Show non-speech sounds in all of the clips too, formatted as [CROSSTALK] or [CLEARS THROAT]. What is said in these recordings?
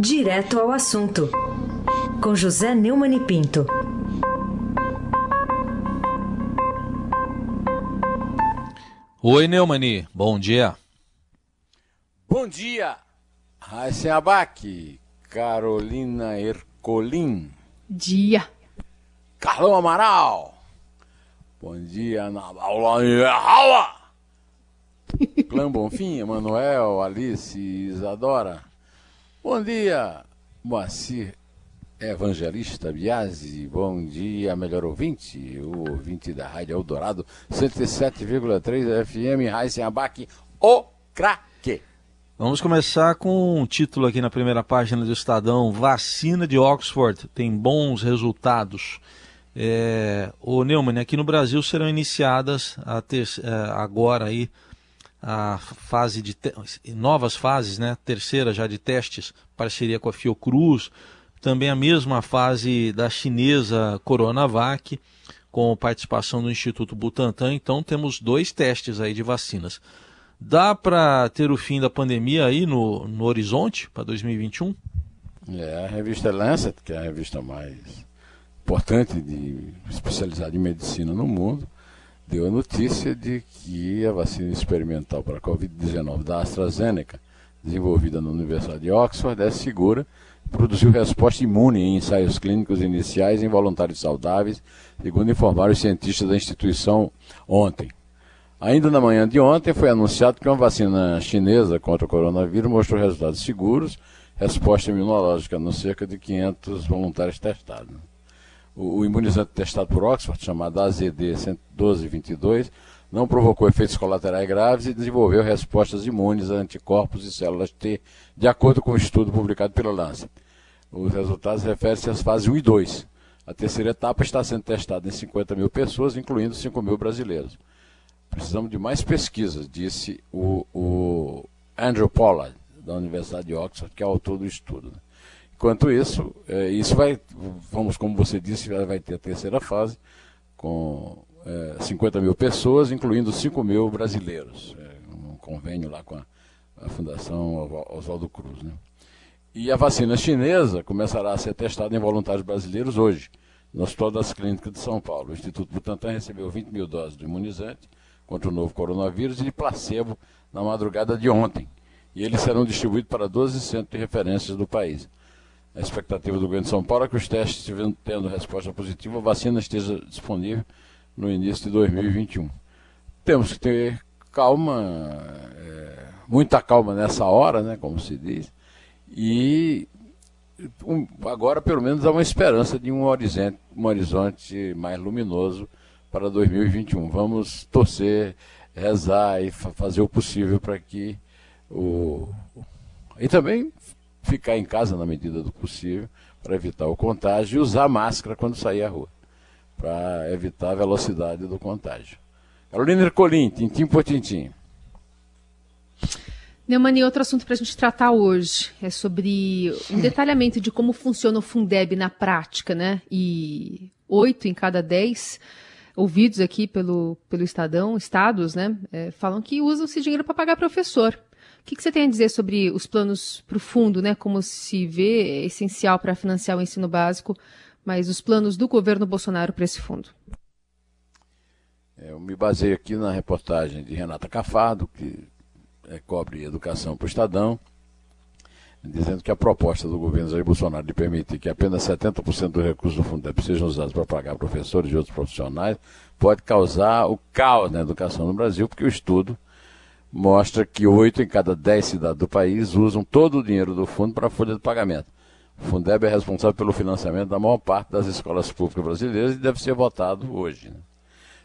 Direto ao assunto, com José Neumann e Pinto. Oi, Neumani, bom dia. Bom dia, Raíssa Abac, Carolina Ercolim. Dia. Carlão Amaral. Bom dia, Ana Paula Raua. [LAUGHS] Clã Bonfim, Emanuel, Alice, Isadora. Bom dia, Moacir Evangelista Biasi. Bom dia, melhor ouvinte, o ouvinte da Rádio Eldorado 107,3 FM, Raíssen Abac, o craque. Vamos começar com um título aqui na primeira página do Estadão: Vacina de Oxford tem bons resultados. É, o Neumann, aqui no Brasil serão iniciadas ter, é, agora aí a fase de novas fases, né? Terceira já de testes, parceria com a Fiocruz, também a mesma fase da chinesa Coronavac, com participação do Instituto Butantan. Então temos dois testes aí de vacinas. Dá para ter o fim da pandemia aí no, no horizonte para 2021? É, a revista Lancet, que é a revista mais importante de especializada em medicina no mundo, deu a notícia de que a vacina experimental para a Covid-19 da AstraZeneca, desenvolvida na Universidade de Oxford, é segura produziu resposta imune em ensaios clínicos iniciais em voluntários saudáveis, segundo informaram os cientistas da instituição ontem. Ainda na manhã de ontem foi anunciado que uma vacina chinesa contra o coronavírus mostrou resultados seguros, resposta imunológica nos cerca de 500 voluntários testados o, imunizante testado por Oxford, chamado AZD 1222, não provocou efeitos colaterais graves e desenvolveu respostas imunes a anticorpos e células T, de acordo com o um estudo publicado pela Lancet. Os resultados referem-se às fases 1 e 2. A terceira etapa está sendo testada em 50 mil pessoas, incluindo 5 mil brasileiros. Precisamos de mais pesquisas, disse o, o Andrew Pollard, da Universidade de Oxford, que é autor do estudo. Enquanto isso, é, isso vai, vamos, como você disse, vai ter a terceira fase, com é, 50 mil pessoas, incluindo 5 mil brasileiros. É, um convênio lá com a, a Fundação Oswaldo Cruz. Né? E a vacina chinesa começará a ser testada em voluntários brasileiros hoje, no Hospital das Clínicas de São Paulo. O Instituto Butantan recebeu 20 mil doses do imunizante contra o novo coronavírus e de placebo na madrugada de ontem. E eles serão distribuídos para 12 centros de referências do país. A expectativa do governo de São Paulo é que os testes estiverem tendo resposta positiva, a vacina esteja disponível no início de 2021. Temos que ter calma, é, muita calma nessa hora, né, como se diz, e um, agora pelo menos há uma esperança de um horizonte, um horizonte mais luminoso para 2021. Vamos torcer, rezar e fazer o possível para que o. E também ficar em casa na medida do possível para evitar o contágio e usar máscara quando sair à rua, para evitar a velocidade do contágio. Carolina Ercolim, tintim por tintim. Neumani, outro assunto para a gente tratar hoje é sobre um detalhamento de como funciona o Fundeb na prática, né? E oito em cada dez ouvidos aqui pelo, pelo Estadão, estados, né, é, falam que usam esse dinheiro para pagar professor que, que você tem a dizer sobre os planos para o fundo, né? Como se vê é essencial para financiar o ensino básico, mas os planos do governo Bolsonaro para esse fundo? É, eu me baseio aqui na reportagem de Renata Cafado, que é, cobre educação para o Estadão, dizendo que a proposta do governo Jair Bolsonaro de permitir que apenas 70% dos recursos do fundo sejam usados para pagar professores e outros profissionais pode causar o caos na educação no Brasil, porque o estudo mostra que oito em cada dez cidades do país usam todo o dinheiro do fundo para a folha de pagamento. O Fundeb é responsável pelo financiamento da maior parte das escolas públicas brasileiras e deve ser votado hoje. Né?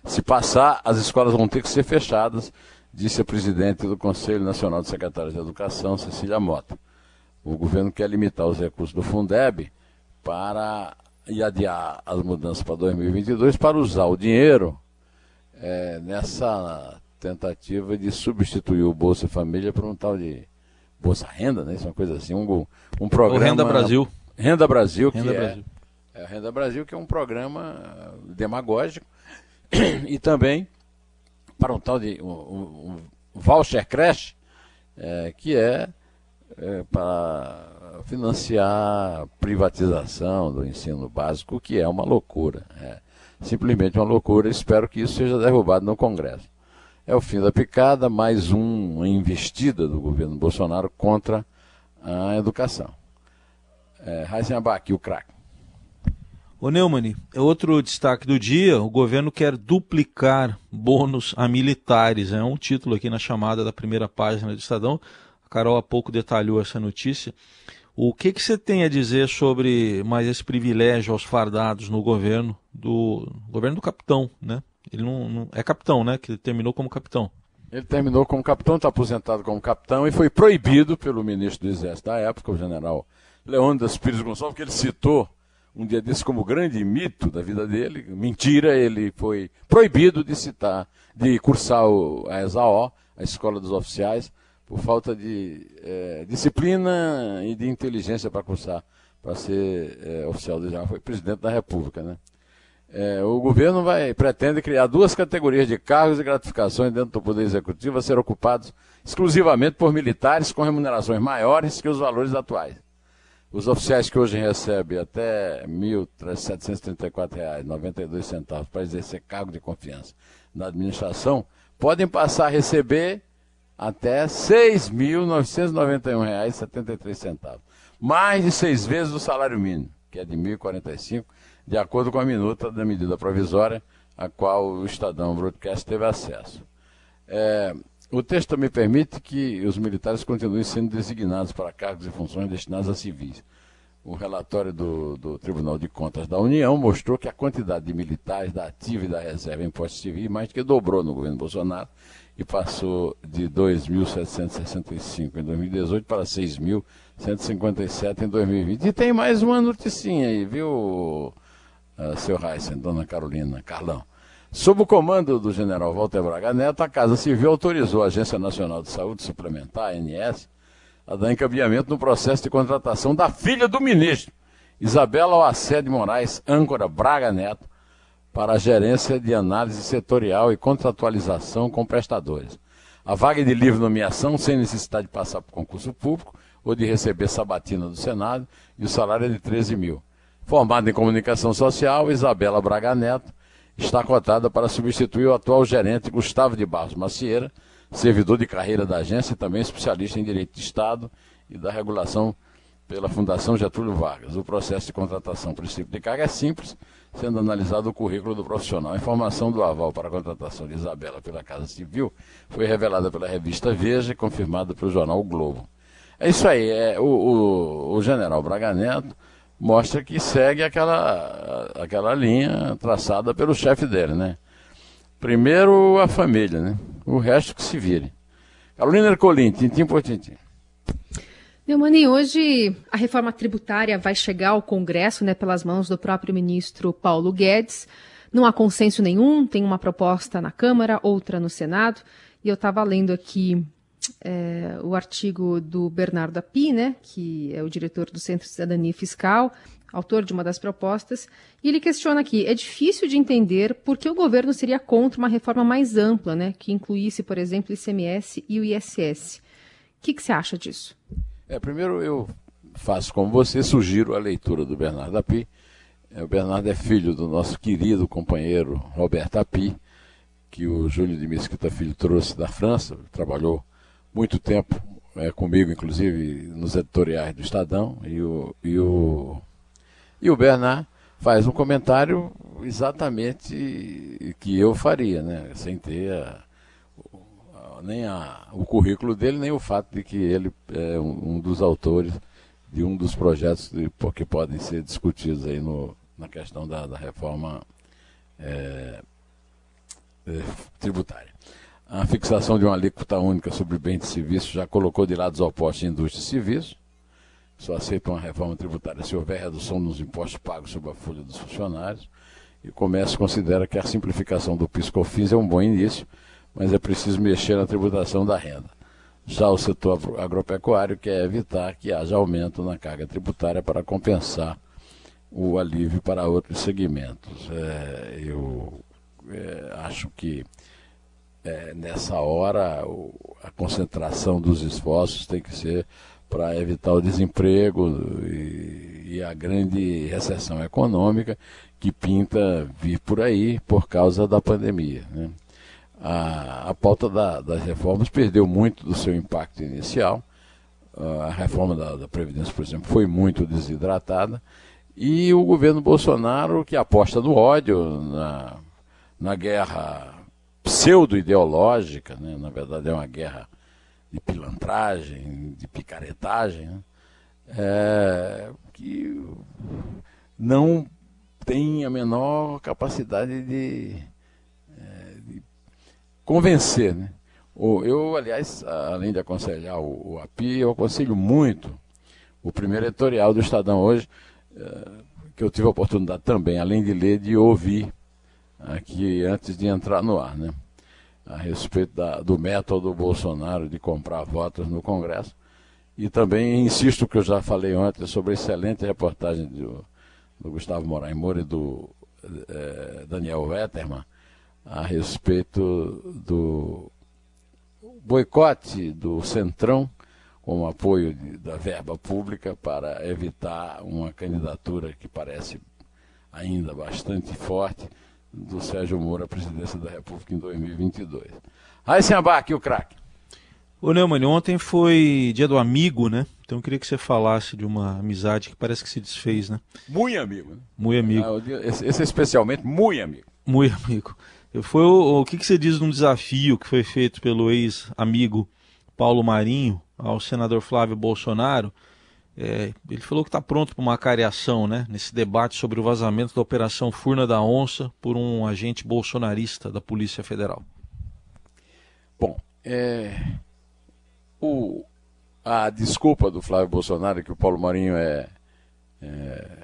Se passar, as escolas vão ter que ser fechadas, disse a presidente do Conselho Nacional de Secretários de Educação, Cecília Mota. O governo quer limitar os recursos do Fundeb para e adiar as mudanças para 2022 para usar o dinheiro é, nessa tentativa de substituir o Bolsa Família por um tal de Bolsa Renda, né? Isso é uma coisa assim, um, um programa... O Renda Brasil. Renda Brasil, que Renda é, Brasil. é Renda Brasil, que é um programa demagógico [CLEARS THROAT] e também para um tal de um, um, um voucher creche, é, que é, é para financiar privatização do ensino básico, que é uma loucura. É simplesmente uma loucura. Espero que isso seja derrubado no Congresso. É o fim da picada, mais uma investida do governo Bolsonaro contra a educação. É, Heisenbach, o craque. O Neumann, é outro destaque do dia, o governo quer duplicar bônus a militares. É um título aqui na chamada da primeira página do Estadão. A Carol há pouco detalhou essa notícia. O que, que você tem a dizer sobre mais esse privilégio aos fardados no governo do governo do capitão, né? Ele não, não é capitão, né? Que terminou como capitão. Ele terminou como capitão, está aposentado como capitão e foi proibido pelo ministro do Exército da época, o general Leônidas Pires Gonçalves, que ele citou um dia desse como grande mito da vida dele, mentira, ele foi proibido de citar, de cursar o, a ESAO, a Escola dos Oficiais, por falta de é, disciplina e de inteligência para cursar, para ser é, oficial do já foi presidente da República, né? É, o governo vai pretende criar duas categorias de cargos e gratificações dentro do Poder Executivo a ser ocupados exclusivamente por militares com remunerações maiores que os valores atuais. Os oficiais que hoje recebem até R$ 1.734,92 para exercer cargo de confiança na administração, podem passar a receber até R$ 6.991,73. Mais de seis vezes o salário mínimo, que é de R$ 1.045, de acordo com a minuta da medida provisória, a qual o Estadão Broadcast teve acesso. É, o texto também permite que os militares continuem sendo designados para cargos e funções destinados a civis. O relatório do, do, Tribunal de Contas da União mostrou que a quantidade de militares da ativa e da reserva em postos civis mais que dobrou no governo Bolsonaro e passou de 2.765 em 2018 para 6.157 em 2020. E tem mais uma noticinha aí, viu, uh, seu Heisen, dona Carolina, Carlão? Sob o comando do general Walter Braga Neto, a Casa Civil autorizou a Agência Nacional de Saúde Suplementar, ANS, a dar encaminhamento no processo de contratação da filha do ministro, Isabela Oacé Moraes, âncora Braga Neto, para a gerência de análise setorial e contratualização com prestadores. A vaga de livre nomeação, sem necessidade de passar por concurso público ou de receber sabatina do Senado, e o salário é de 13 mil. Formada em comunicação social, Isabela Braga Neto está cotada para substituir o atual gerente Gustavo de Barros Macieira, servidor de carreira da agência e também especialista em direito de Estado e da regulação pela Fundação Getúlio Vargas. O processo de contratação princípio de carga é simples, sendo analisado o currículo do profissional. A informação do aval para a contratação de Isabela pela Casa Civil foi revelada pela revista Veja e confirmada pelo jornal o Globo. É isso aí, é, o, o, o general Braga Neto mostra que segue aquela, aquela linha traçada pelo chefe dele, né? Primeiro a família, né? O resto que se vire. Carolina Ercolim, tintim por tintim. Neumani, hoje a reforma tributária vai chegar ao Congresso, né, pelas mãos do próprio ministro Paulo Guedes. Não há consenso nenhum, tem uma proposta na Câmara, outra no Senado. E eu estava lendo aqui é, o artigo do Bernardo Api, né, que é o diretor do Centro de Cidadania Fiscal, autor de uma das propostas, e ele questiona aqui: é difícil de entender por que o governo seria contra uma reforma mais ampla, né, que incluísse, por exemplo, o ICMS e o ISS. O que, você acha disso? É, primeiro eu faço como você, sugiro a leitura do Bernardo Api. É, o Bernardo é filho do nosso querido companheiro Roberto Api, que o Júlio de Mesquita Filho trouxe da França, trabalhou muito tempo é, comigo, inclusive, nos editoriais do Estadão, e o, e o, e o Bernard faz um comentário exatamente que eu faria, né? sem ter a, nem a, o currículo dele, nem o fato de que ele é um, um dos autores de um dos projetos de, que podem ser discutidos aí no, na questão da, da reforma é, é, tributária. A fixação de uma alíquota única sobre bens e serviços já colocou de lado os opostos indústria e serviços. Só aceita uma reforma tributária se houver redução nos impostos pagos sobre a folha dos funcionários. E o comércio considera que a simplificação do PIS/COFINS é um bom início, mas é preciso mexer na tributação da renda. Já o setor agropecuário quer evitar que haja aumento na carga tributária para compensar o alívio para outros segmentos. É, eu é, acho que é, nessa hora o, a concentração dos esforços tem que ser para evitar o desemprego e, e, a grande recessão econômica que pinta vir por aí por causa da pandemia. Né? A, a pauta da, das reformas perdeu muito do seu impacto inicial. A reforma da, da Previdência, por exemplo, foi muito desidratada. E o governo Bolsonaro, que aposta no ódio, na, na guerra pseudo-ideológica, né? na verdade é uma guerra de pilantragem, de picaretagem, né? é, que não tem a menor capacidade de, é, de convencer. Né? Eu, aliás, além de aconselhar o, o API, eu aconselho muito o primeiro editorial do Estadão hoje, é, que eu tive a oportunidade também, além de ler, de ouvir aqui antes de entrar no ar. Né? a respeito da, do método do Bolsonaro de comprar votos no Congresso. E também insisto que eu já falei ontem sobre a excelente reportagem do, do Gustavo Moraes Moura e do eh, Daniel Wetterman a respeito do boicote do Centrão com apoio de, da verba pública para evitar uma candidatura que parece ainda bastante forte do Sérgio Moro à presidência da República em 2022. Aí, aqui o craque. Ô Neumann, ontem foi dia do amigo, né? Então eu queria que você falasse de uma amizade que parece que se desfez, né? Muito amigo. Né? Muito amigo. Ah, esse, esse é especialmente muito amigo. Muito amigo. Foi o, o que, que você diz de um desafio que foi feito pelo ex-amigo Paulo Marinho ao senador Flávio Bolsonaro? É, ele falou que está pronto para uma cariação né, nesse debate sobre o vazamento da Operação Furna da Onça por um agente bolsonarista da Polícia Federal. Bom, é, o, a desculpa do Flávio Bolsonaro que o Paulo Marinho é, é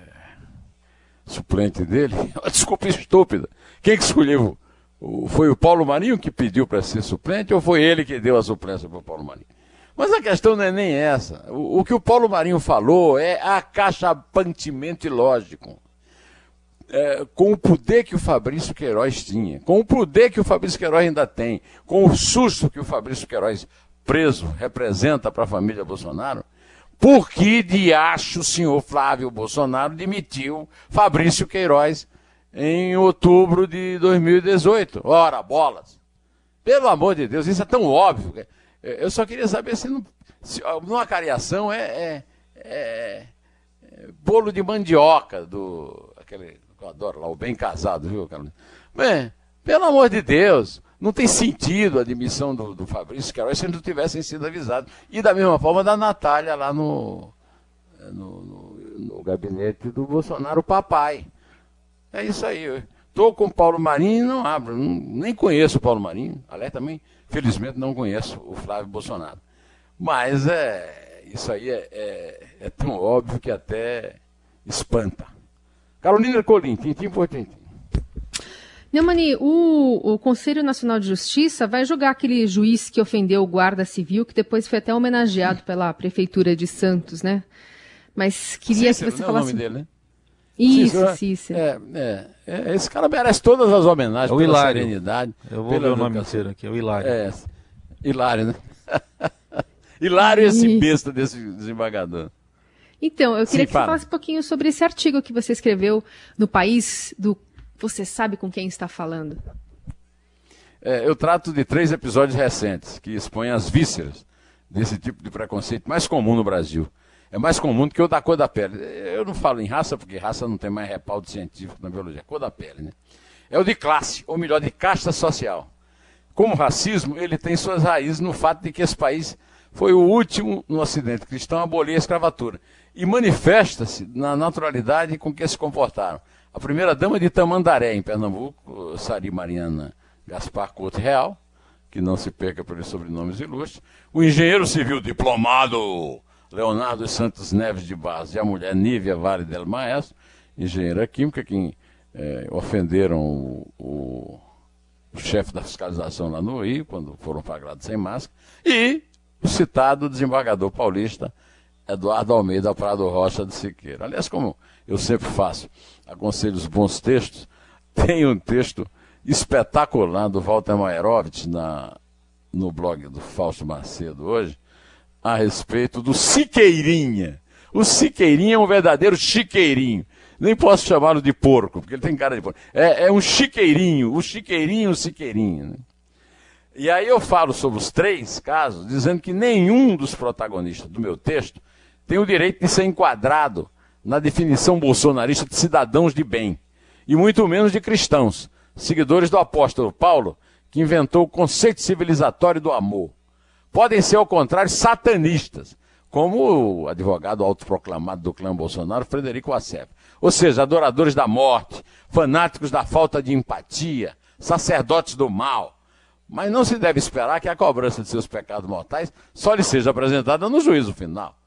suplente dele [LAUGHS] é uma desculpa estúpida. Quem que escolheu? O, foi o Paulo Marinho que pediu para ser suplente ou foi ele que deu a suplência para o Paulo Marinho? Mas a questão não é nem essa. O, o que o Paulo Marinho falou é acachapantemente lógico. É, com o poder que o Fabrício Queiroz tinha, com o poder que o Fabrício Queiroz ainda tem, com o susto que o Fabrício Queiroz preso representa para a família Bolsonaro, por que de acho o senhor Flávio Bolsonaro demitiu Fabrício Queiroz em outubro de 2018? Ora, bolas! Pelo amor de Deus, isso é tão óbvio. É, eu só queria saber se, não, se numa cariação é, é, é, é, bolo de mandioca do. aquele que eu adoro lá, o bem casado, viu, Carolina? Bem, pelo amor de Deus, não tem sentido a admissão do, do Fabrício Queiroz se não tivessem sido avisados. E da mesma forma da Natália lá no, no, no, no gabinete do Bolsonaro, papai. É isso aí. Estou com o Paulo Marinho e não abro. Não, nem conheço o Paulo Marinho. Aliás, também Felizmente não conheço o Flávio Bolsonaro. Mas é, isso aí é, é, é tão óbvio que até espanta. Carolina Colim, tintim por tintim. Neumani, o, o Conselho Nacional de Justiça vai julgar aquele juiz que ofendeu o guarda civil, que depois foi até homenageado pela Prefeitura de Santos, né? Mas queria Cícero, que você falasse... É o nome dele, né? Isso, Cícero. É, é, é, esse cara merece todas as homenagens é o pela Hilário. serenidade. Eu vou ver o nome inteiro aqui, é o Hilário. É, Hilário, né? [LAUGHS] Hilário esse besta desse desembargador. Então, eu queria Sim, que você falasse um pouquinho sobre esse artigo que você escreveu no País do Você Sabe Com Quem Está Falando. É, eu trato de três episódios recentes que expõem as vísceras desse tipo de preconceito mais comum no Brasil é mais comum do que o da cor da pele. Eu não falo em raça, porque raça não tem mais repaldo científico na biologia. Cor da pele, né? É o de classe, ou melhor, de casta social. Como racismo, ele tem suas raízes no fato de que esse país foi o último no Ocidente cristão a abolir a escravatura. E manifesta-se na naturalidade com que se comportaram. A primeira dama de Tamandaré, em Pernambuco, Sari Mariana Gaspar Couto Real, que não se perca pelos sobrenomes ilustres. O engenheiro civil diplomado Leonardo Santos Neves de Base e a mulher Nívia Vale del Maestro, engenheira química, que é, ofenderam o, o, chefe da fiscalização lá no Rio, quando foram flagrados sem máscara, e o citado desembargador paulista Eduardo Almeida Prado Rocha de Siqueira. Aliás, como eu sempre faço, aconselho os bons textos, [LAUGHS] tem um texto espetacular do Walter Maierovitch na, no blog do Fausto Macedo hoje, a respeito do Siqueirinha. O Siqueirinha é um verdadeiro chiqueirinho. Nem posso chamá-lo de porco, porque ele tem cara de porco. É, é um chiqueirinho, o chiqueirinho, o Siqueirinho. Né? E aí eu falo sobre os três casos, dizendo que nenhum dos protagonistas do meu texto tem o direito de ser enquadrado na definição bolsonarista de cidadãos de bem, e muito menos de cristãos, seguidores do apóstolo Paulo, que inventou o conceito civilizatório do amor. Podem ser, ao contrário, satanistas, como o advogado autoproclamado do clã Bolsonaro, Frederico Assef. Ou seja, adoradores da morte, fanáticos da falta de empatia, sacerdotes do mal. Mas não se deve esperar que a cobrança de seus pecados mortais só lhe seja apresentada no juízo final.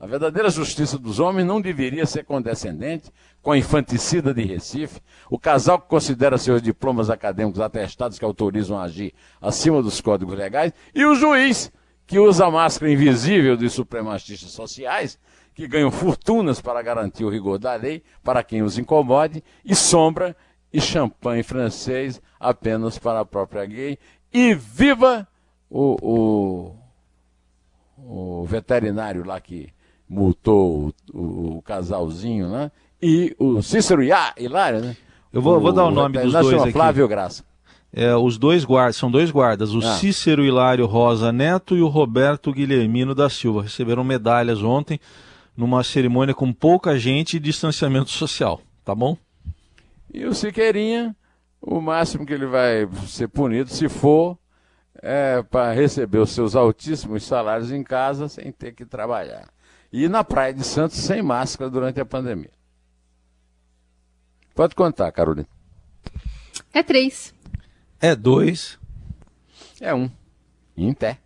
A verdadeira justiça dos homens não deveria ser condescendente com a infanticida de Recife, o casal que considera seus diplomas acadêmicos atestados que autorizam a agir acima dos códigos legais, e o juiz que usa a máscara invisível dos supremacistas sociais, que ganham fortunas para garantir o rigor da lei para quem os incomode, e sombra e champanhe francês apenas para a própria gay. E viva o, o, o veterinário lá que multou o, o, o casalzinho, né? E o Cícero Iá, Hilário, né? Eu vou, o, vou dar o nome dos dois aqui. Flávio Graça. É, os dois guardas, são dois guardas, o ah. Cícero Hilário Rosa Neto e o Roberto Guilhermino da Silva. Receberam medalhas ontem numa cerimônia com pouca gente e distanciamento social, tá bom? E o Siqueirinha, o máximo que ele vai ser punido, se for, é para receber os seus altíssimos salários em casa sem ter que trabalhar e na Praia de Santos sem máscara durante a pandemia. Pode contar, Carolina. É três. É dois. É um. Em pé.